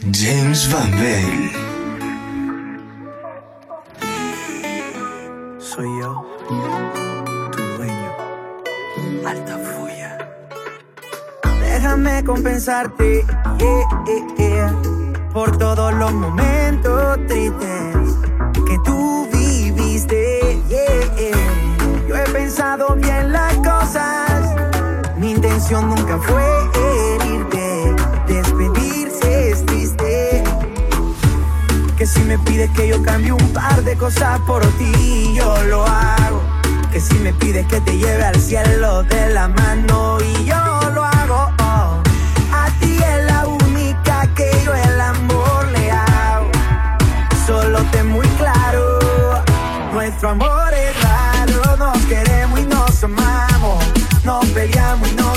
James Van Bell. Soy yo, tu dueño, alta furia. Déjame compensarte yeah, yeah, yeah, por todos los momentos tristes que tú viviste. Eh, eh. Yo he pensado bien las cosas, mi intención nunca fue me pides que yo cambie un par de cosas por ti, yo lo hago. Que si me pides que te lleve al cielo de la mano y yo lo hago. Oh. A ti es la única que yo el amor le hago. Solo ten muy claro, nuestro amor es raro, nos queremos y nos amamos, nos peleamos y nos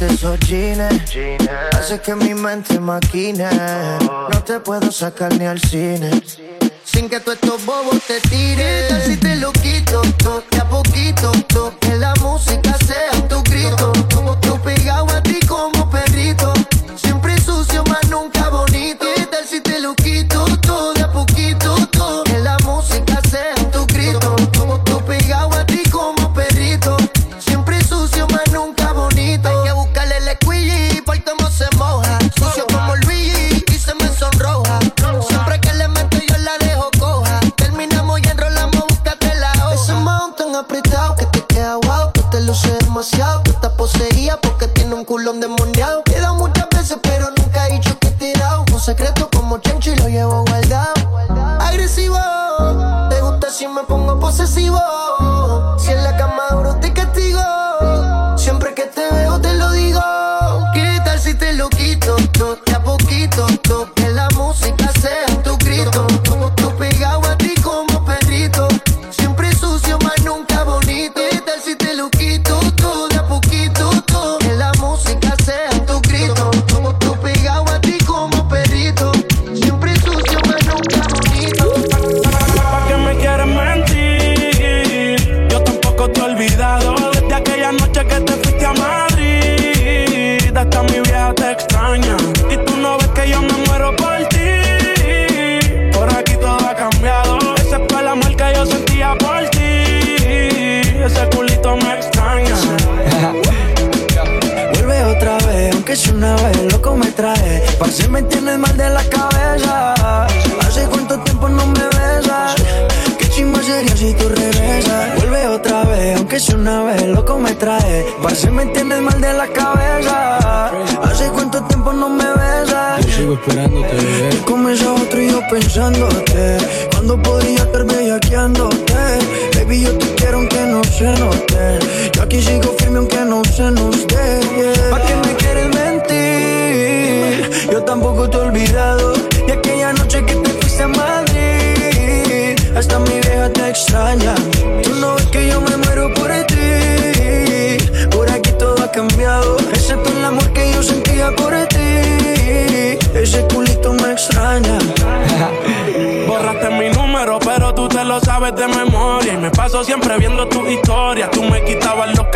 ponerte jeans. Hace que mi mente maquine. No te puedo sacar ni al cine. Sin que tú estos bobos te tires. ¿Qué tal si te lo quito? To, de a poquito. To, que la música sea tu grito. To, 战斗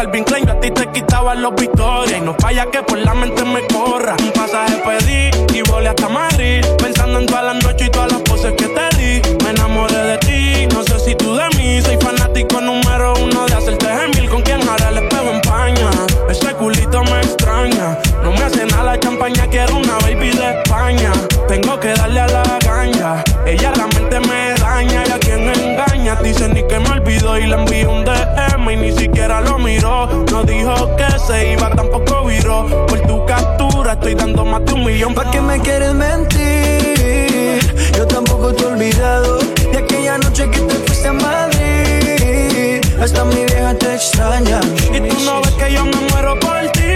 Calvin Klein, yo a ti te quitaba los victorias. Y no vaya que por la mente me corra. Un pasaje estoy dando más de un millón. ¿Para qué me quieres mentir? Yo tampoco te he olvidado de aquella noche que te fuiste a Madrid. Hasta mi vieja te extraña. Y tú no ves que yo me muero por ti.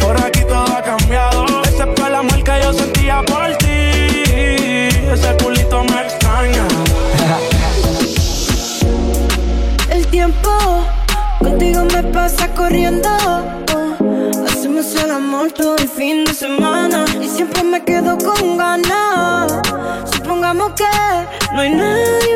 Por aquí todo ha cambiado. Excepto el amor que yo sentía por ti. Ese culito me extraña. el tiempo contigo me pasa corriendo Supongamos que no hay nadie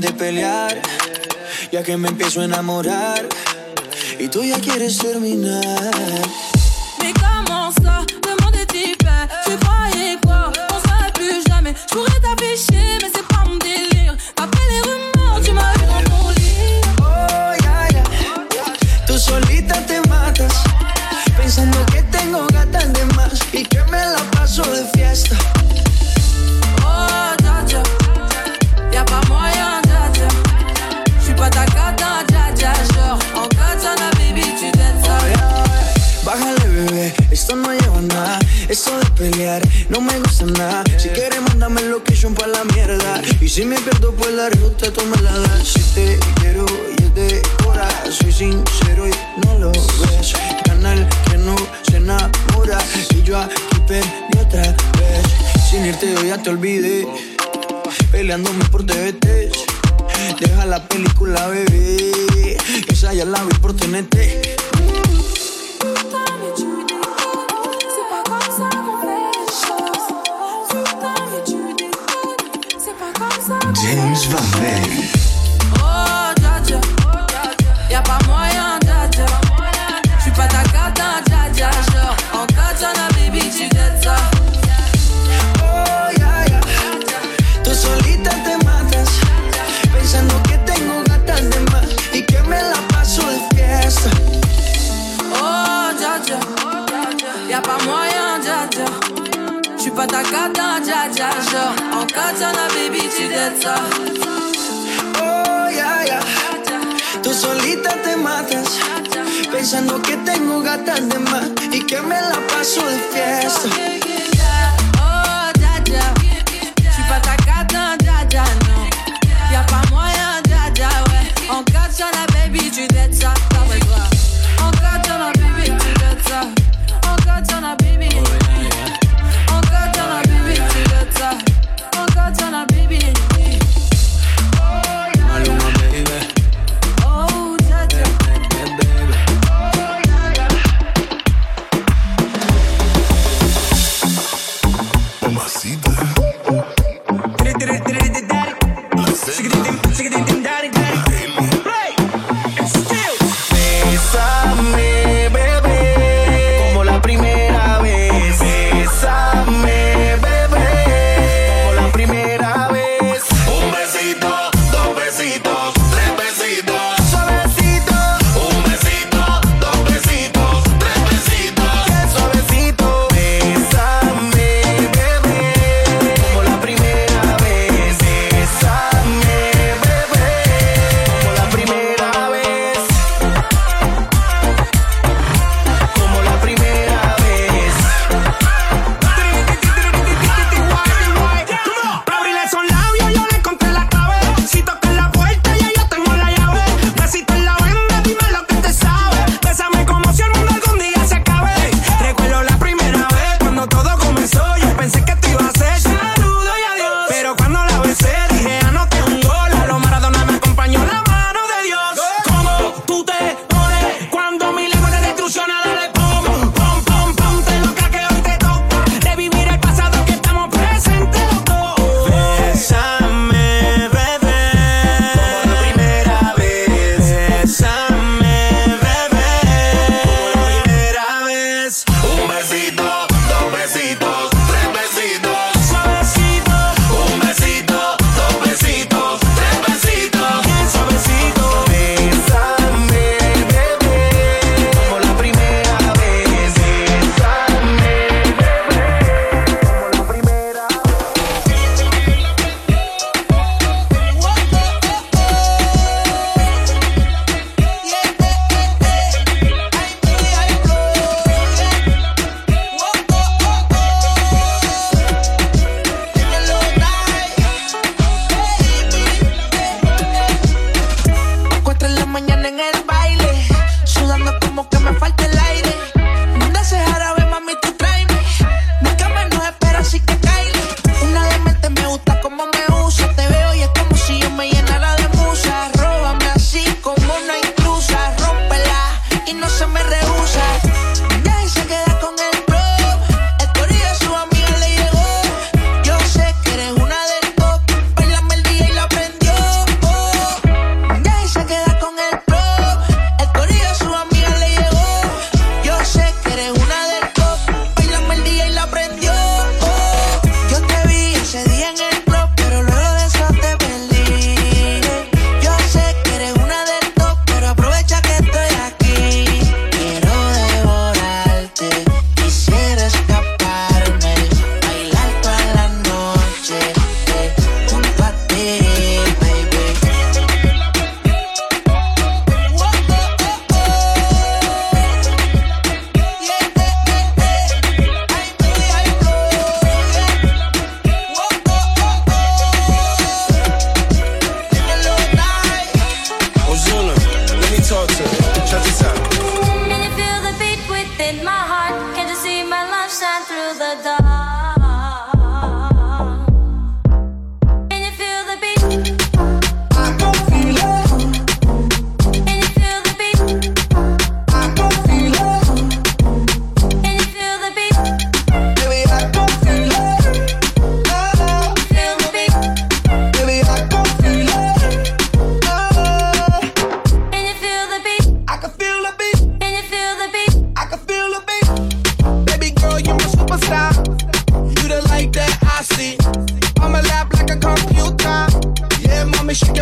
de pelear, ya que me empiezo a enamorar y tú ya quieres terminar. Y si me pierdo, pues la ruta tú me la das. Si te quiero y es de hora, soy sincero y no lo ves. Canal que no se enamora. Y yo aquí perdí otra vez. Sin irte, yo ya te olvidé. Peleándome por TVT. Deja la película, bebé. Esa ya la vi por TNT. James Van Velde. Oh, dja. Y'a pas ta cata, dja dja. Genre, en katana, baby, tu. Oh. Tú solita te matas, pensando que tengo gatas de más y que me la paso de fiesta. Oh, dja. Y'a pas ta baby, Oh, ya, ya. Tú solita te matas, pensando que tengo gatas de más y que me la paso de fiesta. Oh, dja dja. J'suis pas ta cata, dja dja, non. Y'a pas moyen, dja dja, ouais. En katana, baby, tu.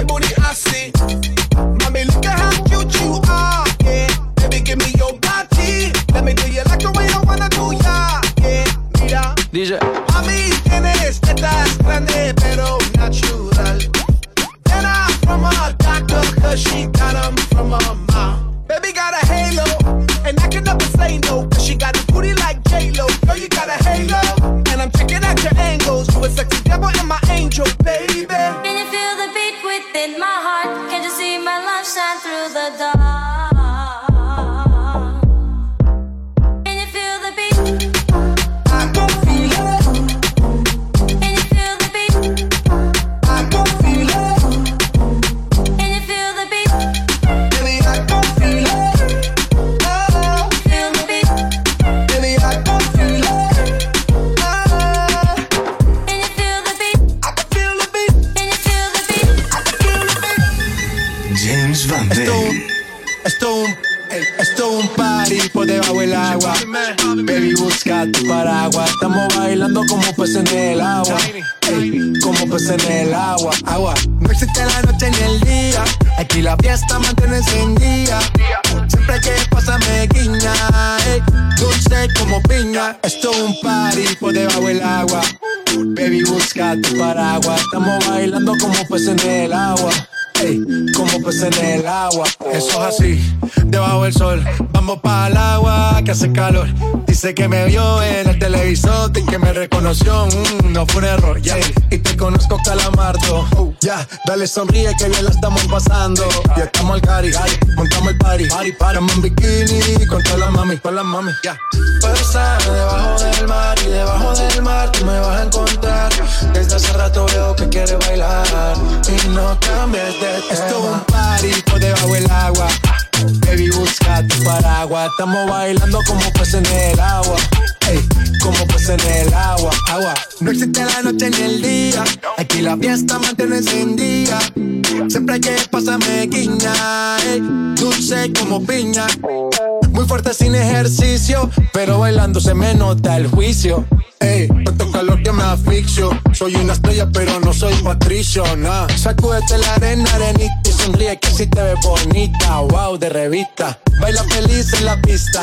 bem bonito assim. que me vio en el televisor y que me reconoció, mm, no fue un error, yeah. Y te conozco calamardo, uh, ya, dale sonríe que bien la estamos pasando. Ya estamos al cari, ay. montamos el party, party, party. en bikini con todas las mami, con las mami, ya. Yeah. Pasa debajo del mar y debajo del mar tú me vas a encontrar. Desde hace rato veo que quieres bailar y no cambies de tema. Esto es un party por debajo del agua baby, busca tu paraguas. Estamos bailando como pues en el agua. Ey, como pues en el agua, agua. No existe la noche ni el día. Aquí la fiesta mantiene encendida. Siempre hay que pasarme guiña. Ey, dulce como piña. Muy fuerte sin ejercicio, pero bailando se me nota el juicio. Ey, tanto calor que me asfixio. Soy una estrella, pero no soy patricio, nah. Sacúdete la arena, arenita y sonríe que así te ves bonita. Wow, de revista. Baila feliz en la pista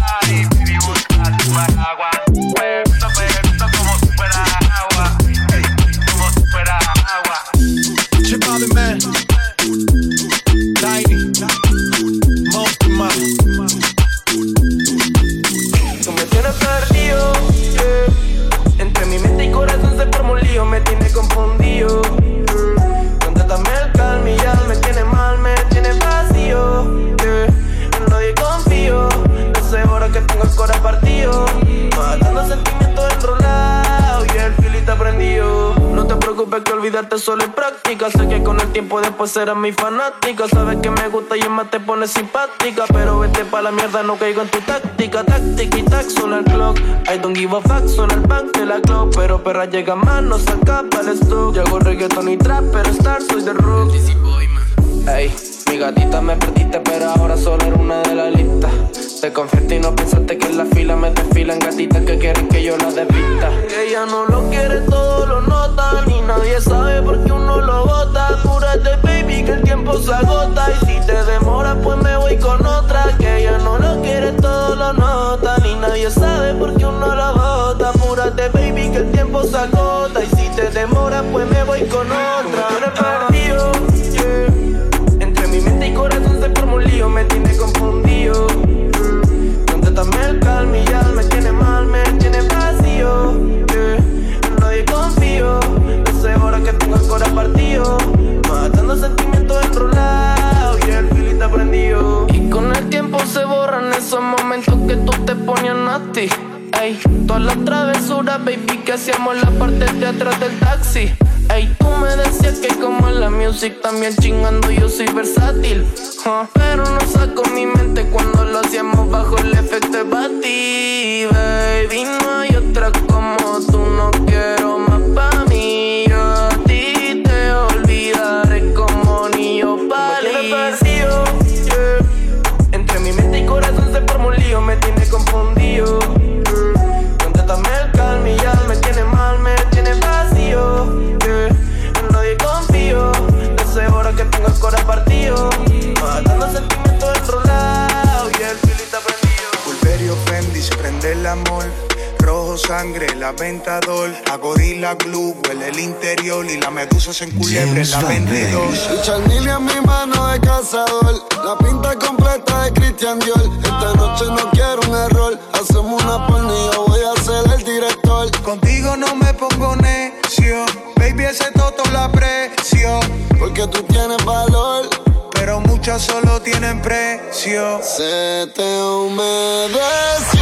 Después serás mi fanática. Sabes que me gusta y más te pone simpática. Pero vete pa' la mierda, no caigo en tu táctica. Táctica y tac, suena el clock. I don't give a fuck, suena el bank de la clock. Pero perra llega más, no saca para el stock. Yo reggaeton y trap, pero star soy de rock. Ey, mi gatita me perdiste, pero ahora solo era una de la lista. Te confiaste y no pensaste que en la fila me desfilan gatitas que quieren que yo la despista. Ella no lo quiere, todo lo nota. Ni nadie sabe por qué uno lo bota. Apúrate, baby, que el tiempo se agota. Y si te demora, pues me voy con otra. Que ella no lo quiere, todo lo nota. Ni nadie sabe por qué uno lo bota. Apúrate, baby, que el tiempo se agota. Y si te demora, pues me voy con otra. Que tú te ponías nasty. Ey, todas las travesuras, baby, que hacíamos en la parte de atrás del taxi. Ey, tú me decías que como en la music también chingando yo soy versátil. Pero no saco mi mente cuando lo hacíamos bajo el efecto de Bati, baby. No hay otra como amor. Rojo sangre, la ventador. A gorila glue, huele el interior. Y la medusa se enculebre en la 22. Y Charnil en mi mano de cazador. La pinta completa de Christian Dior. Esta noche no quiero un error. Hacemos una yo voy a ser el director. Contigo no me pongo necio. Baby, ese toto la aprecio. Porque tú tienes valor. Pero muchas solo tienen precio. Se te humedeció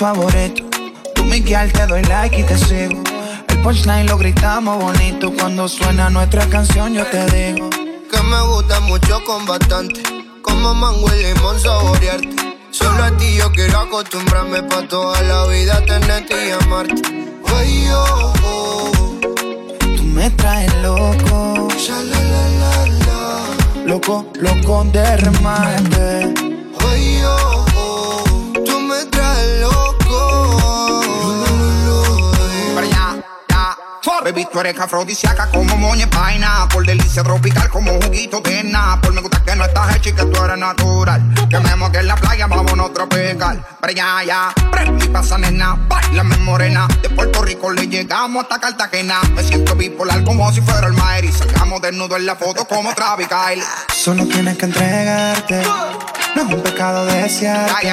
favorito. Tú, Miguel, te doy like y te sigo. El punchline lo gritamos bonito. Cuando suena nuestra canción, yo te digo. Que me gusta mucho con bastante. Como mango y limón saborearte. Solo a ti yo quiero acostumbrarme pa' toda la vida tenerte y amarte. Ay, oh, oh. Tú me traes loco. Loco, loco de remate. Ay, oh, oh. Tú me traes loco. Ya. Baby, tú eres afrodisíaca como moña vaina. Por delicia tropical como juguito de Por me gusta que no estás hecha y que tú eres natural. Que me moque en la playa, vámonos a tropical. Allá, ya. Prende y pasa, nena. Bailame morena. De Puerto Rico le llegamos hasta Cartagena. Me siento bipolar como si fuera el Maer. Y sacamos desnudo en la foto como Travis Kyle. Solo tienes que entregarte. No es un pecado desearte.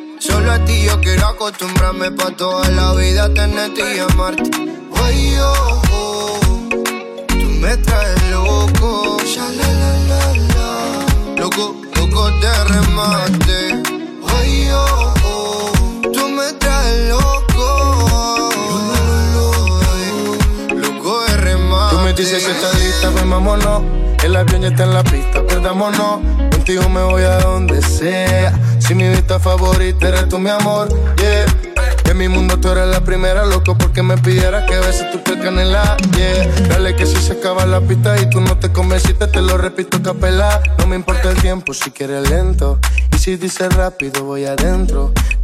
Solo a ti yo quiero acostumbrarme pa' toda la vida tenerte y amarte. Ay, oh, oh, tú me traes loco. Ya, la, la, la, la. Loco, loco de remate. Dices que estás lista, pues vámonos. El avión ya está en la pista, perdámonos. Contigo me voy a donde sea. Si mi vista favorita eres tú, mi amor, yeah. En mi mundo tú eres la primera, loco, porque me pidieras que beses tu piel canela, yeah. Dale que si se acaba la pista y tú no te convenciste, te lo repito capela. No me importa el tiempo si quieres lento. Y si dices rápido, voy adentro.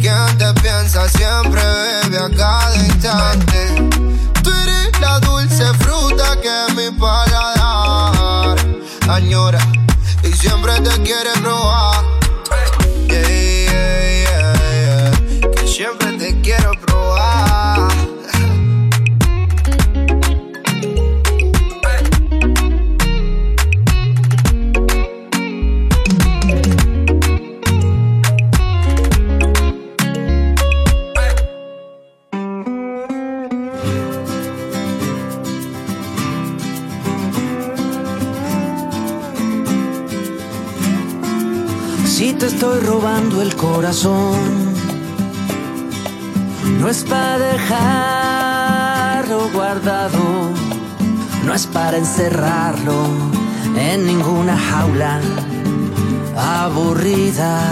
Quien te piensa siempre, bebe a cada instante. No es para dejarlo guardado, no es para encerrarlo en ninguna jaula aburrida.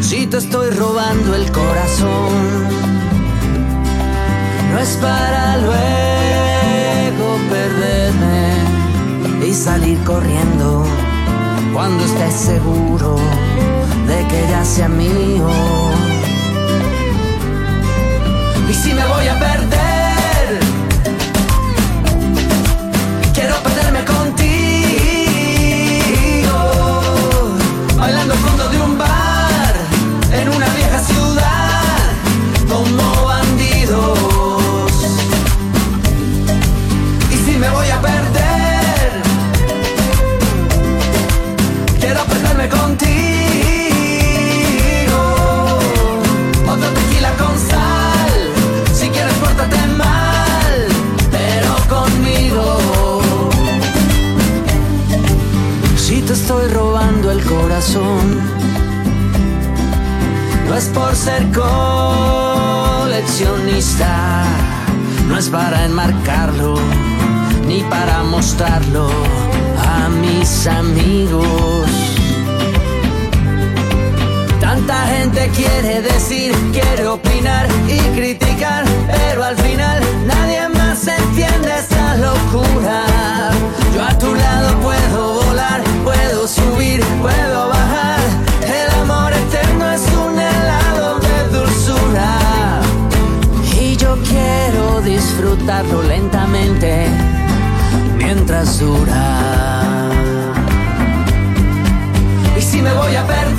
Si te estoy robando el corazón, no es para luego perderme y salir corriendo cuando estés seguro de que ya sea mío. Y si me voy a perder, estoy robando el corazón, no es por ser coleccionista, no es para enmarcarlo, ni para mostrarlo a mis amigos. Tanta gente quiere decir, quiere opinar y criticar, pero al final nadie más entiende esta locura. Yo a tu lado puedo volar, puedo subir, puedo bajar. El amor eterno es un helado de dulzura. Y yo quiero disfrutarlo lentamente mientras dura. Y si me voy a perder,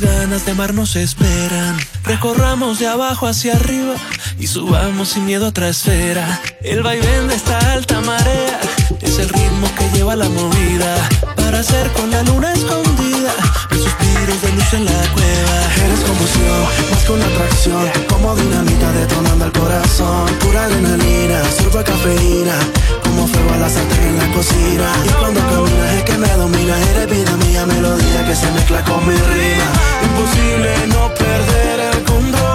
ganas de amar nos esperan. Recorramos de abajo hacia arriba y subamos sin miedo a otra esfera. El vaivén de esta alta marea es el ritmo que lleva la movida. Para hacer con la luna escondida los suspiros de luz en la cueva. Eres confusión, más que una atracción. Como dinamita detonando el corazón. Pura adrenalina, surfa cafeína. Como fuego a la sartén en la cocina. Y cuando caminas es que me domina. Eres vida mía, melodía que se mezcla con mi rima Imposible no perder el control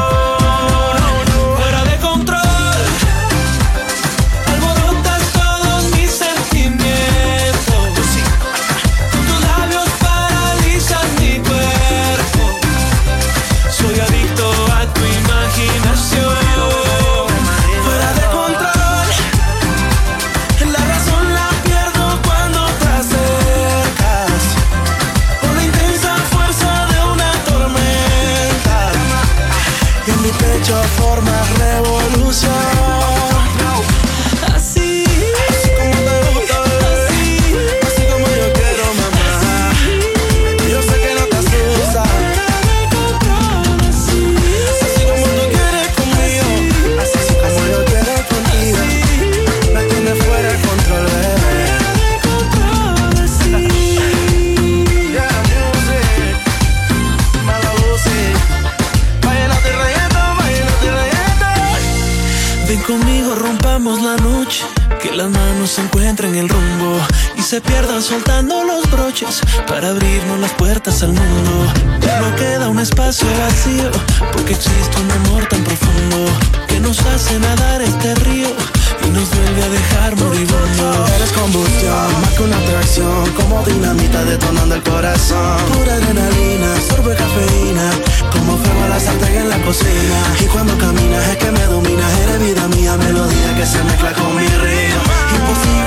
se pierdan soltando los broches para abrirnos las puertas al mundo. Ya no queda un espacio vacío porque existe un amor tan profundo que nos hace nadar este río y nos vuelve a dejar moribundo. Eres combustión, más que una atracción Como dinamita detonando el corazón Pura adrenalina, sorbe cafeína Como fuego a la sartén en la cocina Y cuando caminas es que me dominas Eres vida mía, melodía que se mezcla con mi ritmo Imposible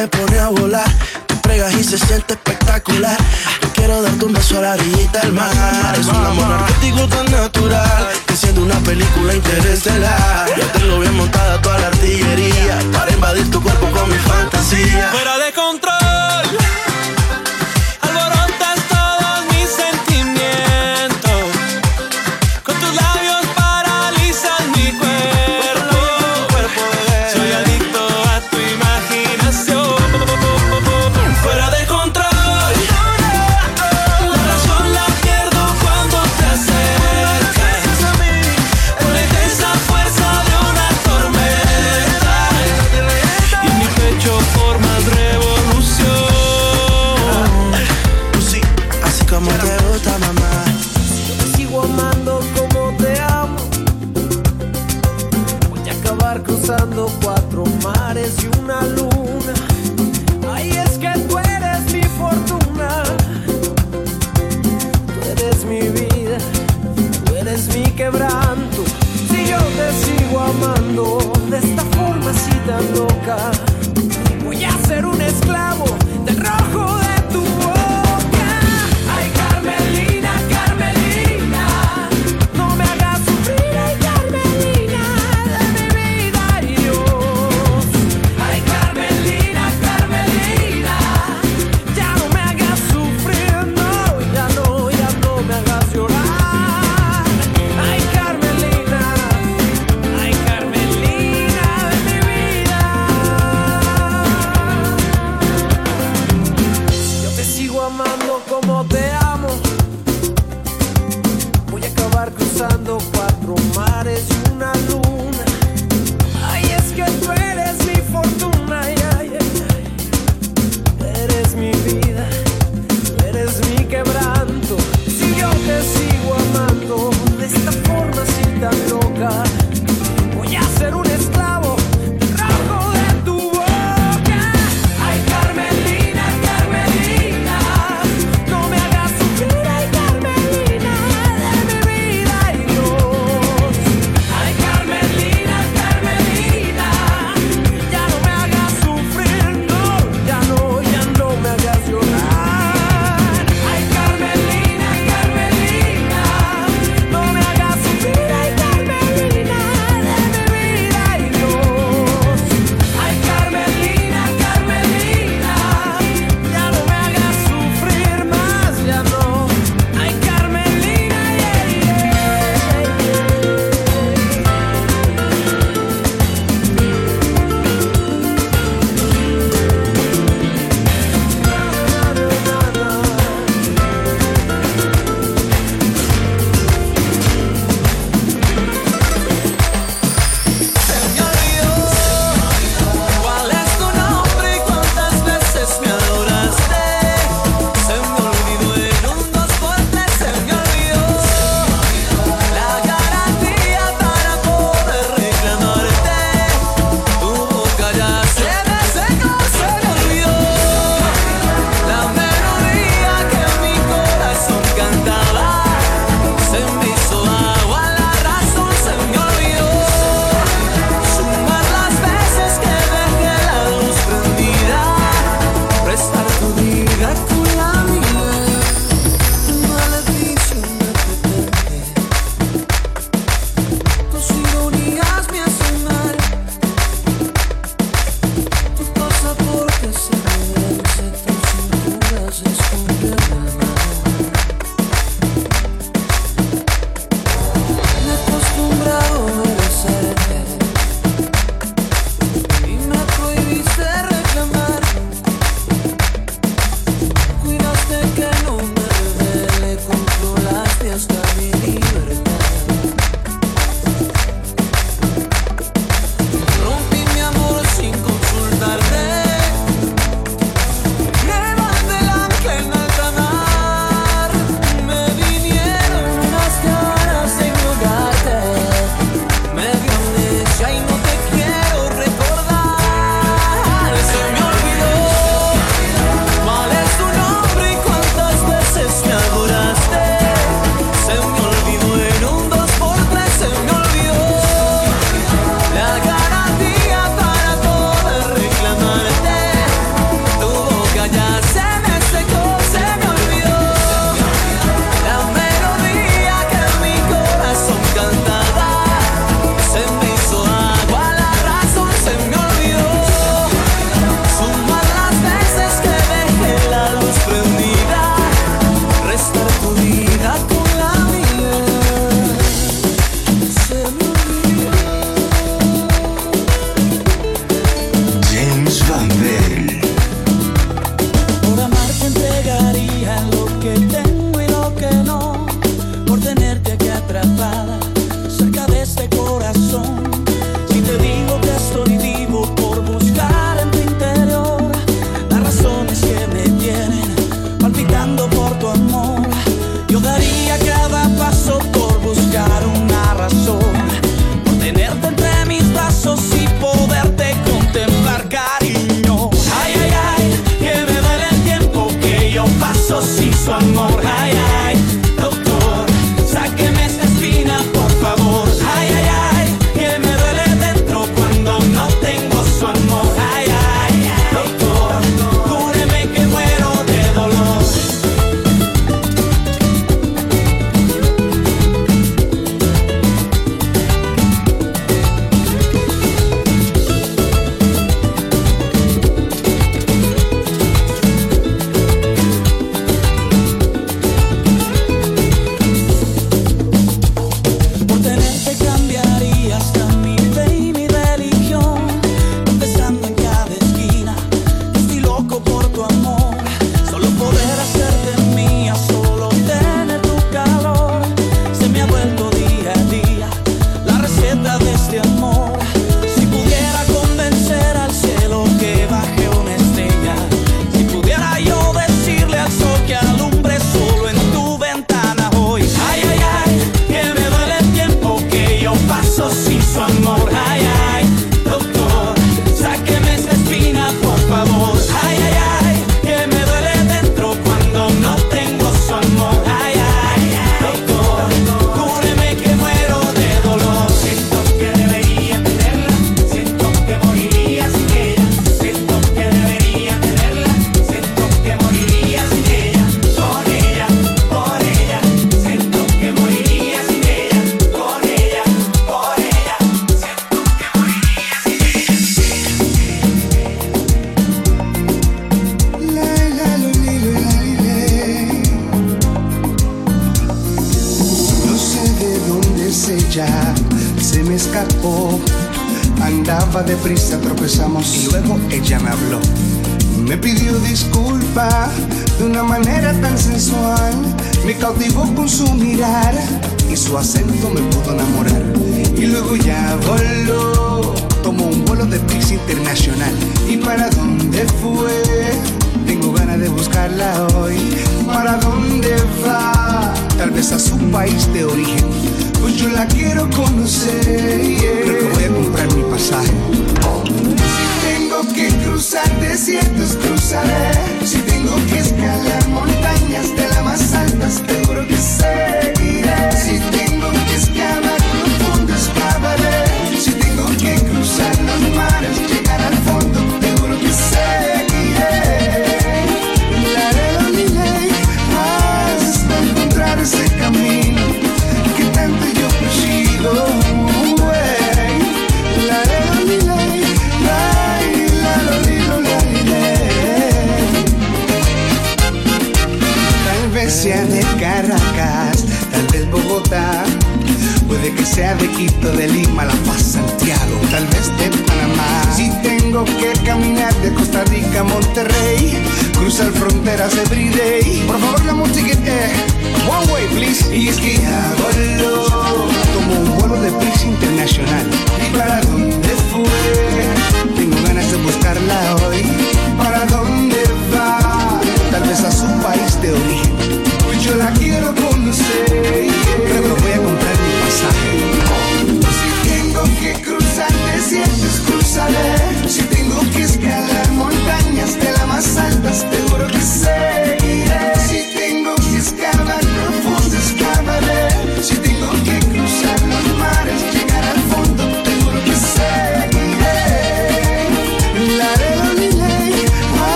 me pone a volar. Te pregas y se siente espectacular. Yo quiero darte un beso a la orillita del mar. Es un amor artístico tan natural Que siendo una película interestelar. Yo tengo bien montada toda la artillería Para invadir tu cuerpo con mi fantasía. Fuera de control.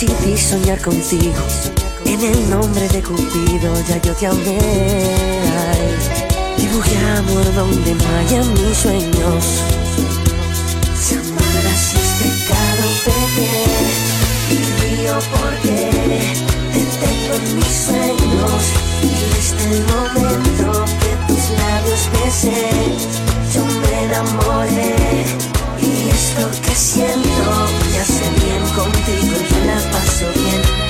decidí soñar contigo. En el nombre de Cupido ya yo te amé. Ay, dibujé amor donde no haya mis sueños. Si amaras es pecado perder, Dios mío, ¿por qué? Detecto en mis sueños y este el momento que tus labios besé. Yo me enamoré y esto que siento me hace contigo, yo la paso bien.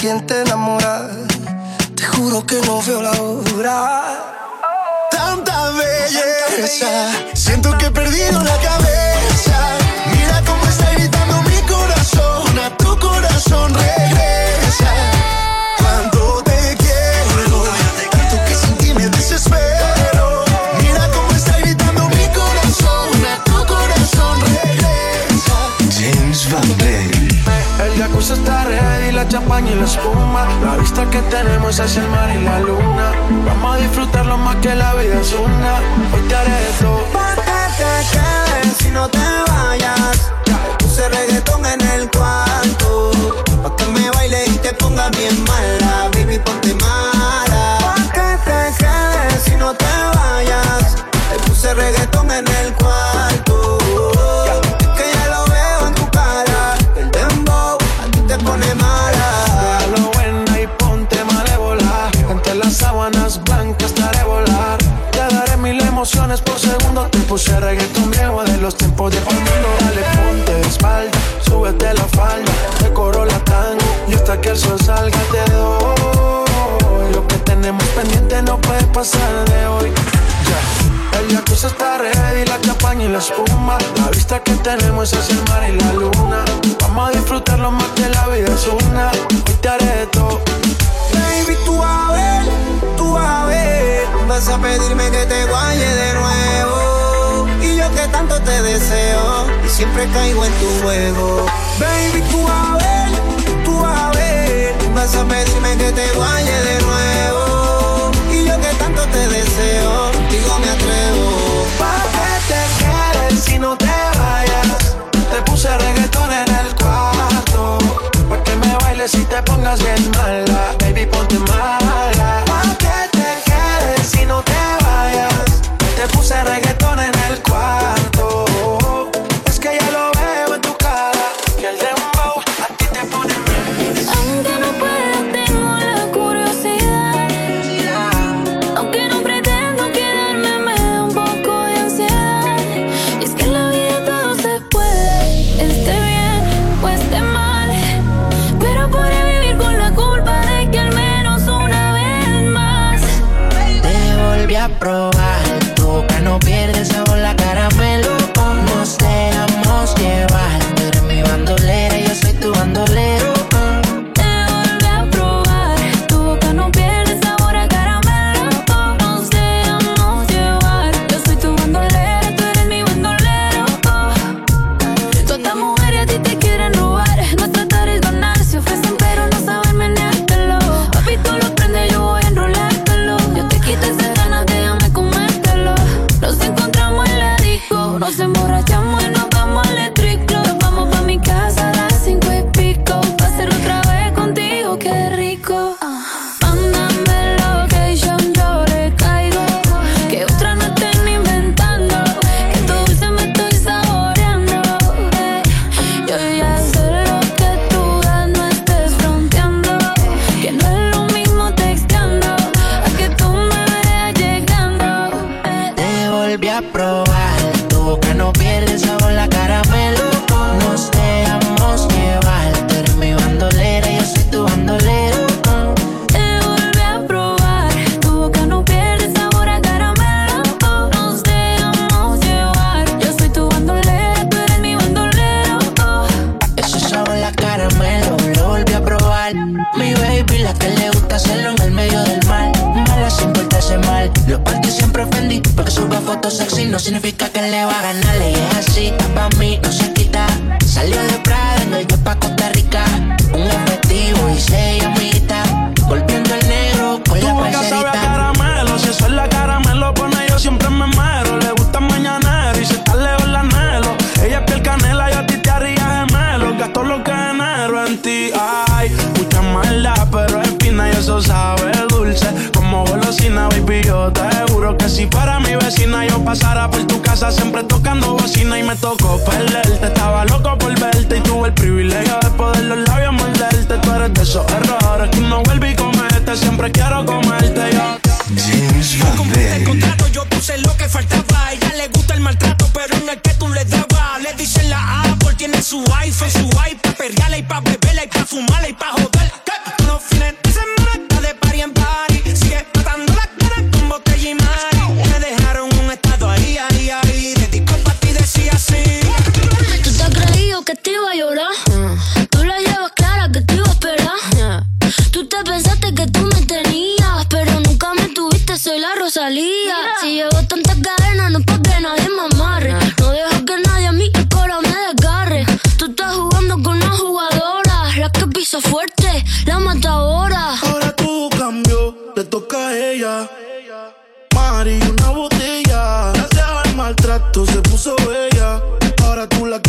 Quien te enamora. Te juro que no veo la hora. Tanta belleza, siento que he perdido la cabeza. Mira cómo está gritando mi corazón, a tu corazón regresa. Cuando te quiero, tanto que sin ti me desespero. Mira cómo está gritando mi corazón, a tu corazón regresa. James Van. El jacuzzi está ready, la champaña y la espuma. La vista que tenemos hacia el mar y la luna. Vamos a disfrutarlo más que la vida es una. Hoy te haré todo. Pa' que te quedes si no te vayas. Te puse reggaetón en el cuarto. Pa' que me baile y te ponga bien mala. Baby, ponte mala. Pa' que te quedes si no te vayas. Te puse reggaetón mil emociones por segundo. Te puse reggaetón viejo de los tiempos de mundo. Dale, ponte de espalda. Súbete la falda. Decoro la tango. Y hasta que el sol salga te doy. Lo que tenemos pendiente no puede pasar de hoy. El jacuzzi está ready, la champaña y la espuma. La vista que tenemos es el mar y la luna. Vamos a disfrutarlo más que la vida es una. Hoy te haré de todo. Baby, tú a ver, tú a ver. Vas a pedirme que te guaye de nuevo. Y yo que tanto te deseo. Y siempre caigo en tu juego. Baby, tú a ver, tú a ver. Vas a pedirme que te guaye de nuevo. Y yo que tanto te deseo. Digo, me atrevo. Pa' que te quedes si no te vayas. Te puse reggaetón en el cuarto. Pa' que me bailes y te pongas bien mala. Baby, ponte mala. Puse reggaetón yo pasara por tu casa siempre tocando bocina y me tocó perderte. Estaba loco por verte y tuve el privilegio de poder los labios morderte. Tú eres de esos errores que uno vuelve y comete. Siempre quiero comerte yo. James Van El contrato yo puse lo que faltaba. A ella le gusta el maltrato, pero en el que tú le dabas. Le dicen la Apple, tiene su iPhone, su iPad, perreala y pa' beberla y pa' fumarla y pa' joder. Llorar? Tú la llevas clara que te iba a esperar. Tú te pensaste que tú me tenías, pero nunca me tuviste, soy la Rosalía. Si llevo tantas cadenas, no es pa' que nadie me amarre. No dejo que nadie a mí el cora me desgarre. Tú estás jugando con una jugadora, la que pisa fuerte, la matadora. Ahora todo cambió, le toca a ella. Mari, una botella. Gracias al maltrato se puso bella. Ahora tú la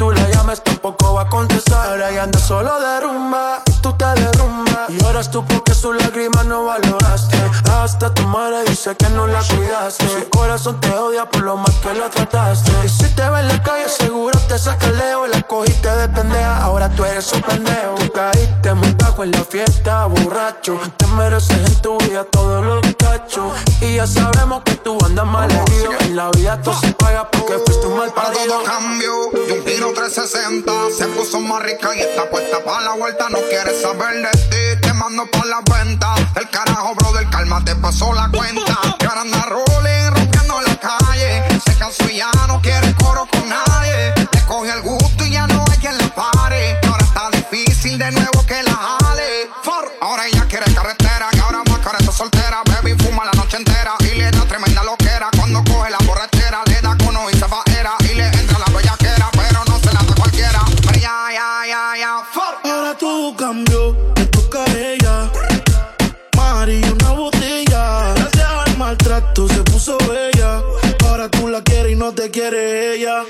tú la llames, tampoco va a contestar. Ahora ella anda solo de rumba, tú te derrumbas. Y ahora tú porque su lágrima no valoraste. Hasta tu madre dice que no la cuidaste. Su corazón te odia por lo mal que lo trataste. Y si te ve en la calle, seguro te saca el leo. La cogiste de pendeja, ahora tú eres un pendejo. Tú caíste muy bajo en la fiesta, borracho. Te mereces en tu vida todos los cachos. Y ya sabemos que tú andas mal herido. En la vida todo se paga porque fuiste un mal Para parido. todo cambio y un giro 360 Se puso más rica y está puesta para la vuelta No quieres saber de ti, te mando por la venta El carajo, brother, calma, te pasó la cuenta. Y ahora anda rompiendo la calle. Se cansó y ya no quiere coro con nadie. Le coge el gusto quiere ella.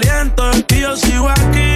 caliente y yo sigo aquí.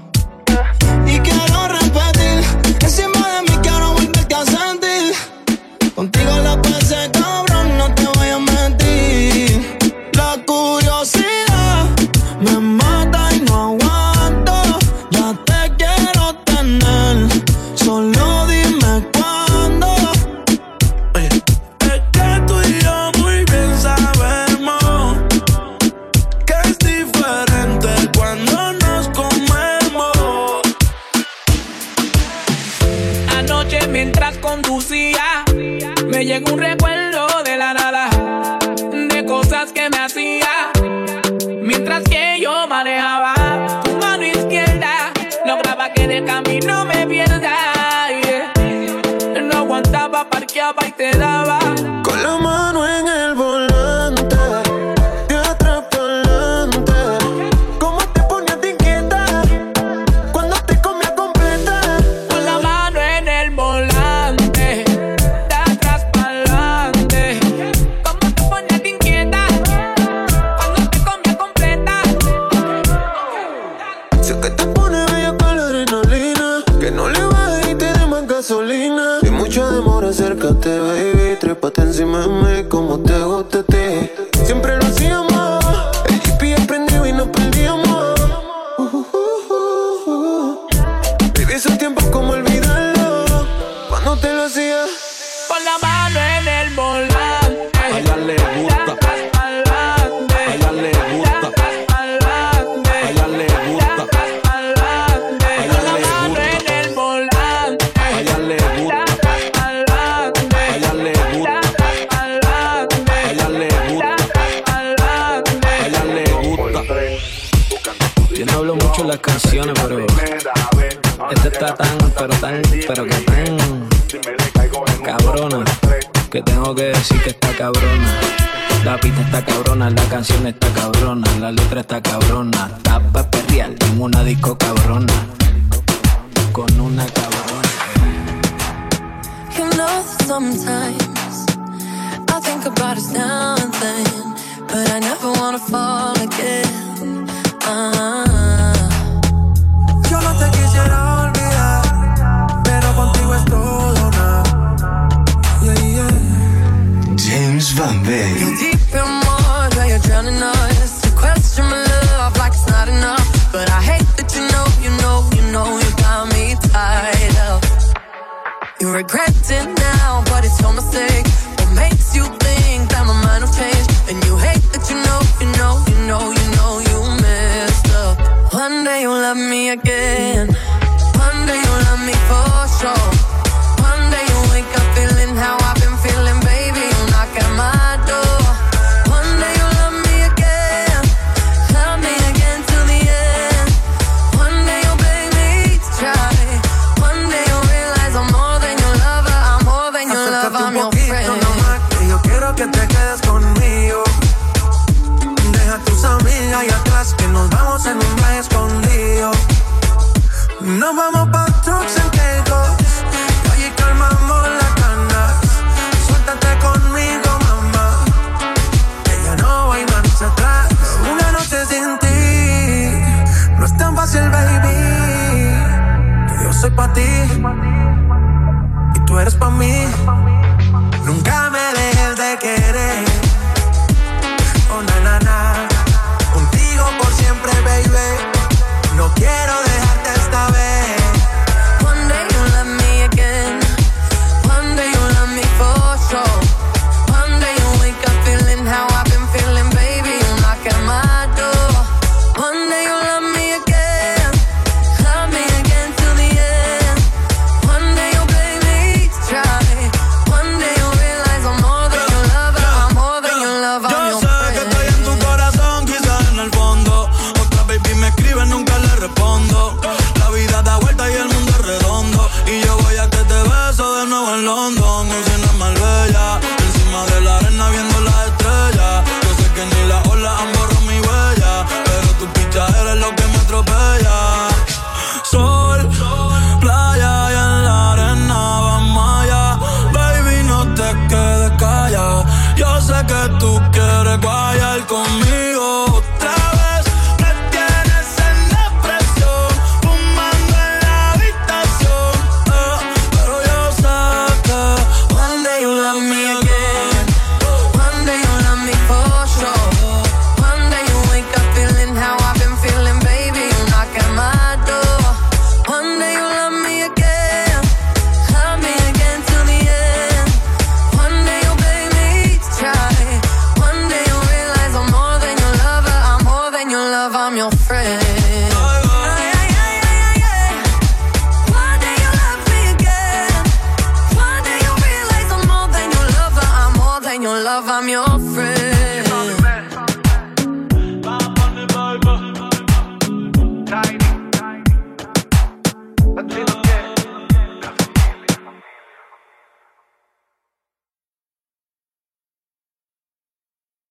you love me again. One day you love me for sure.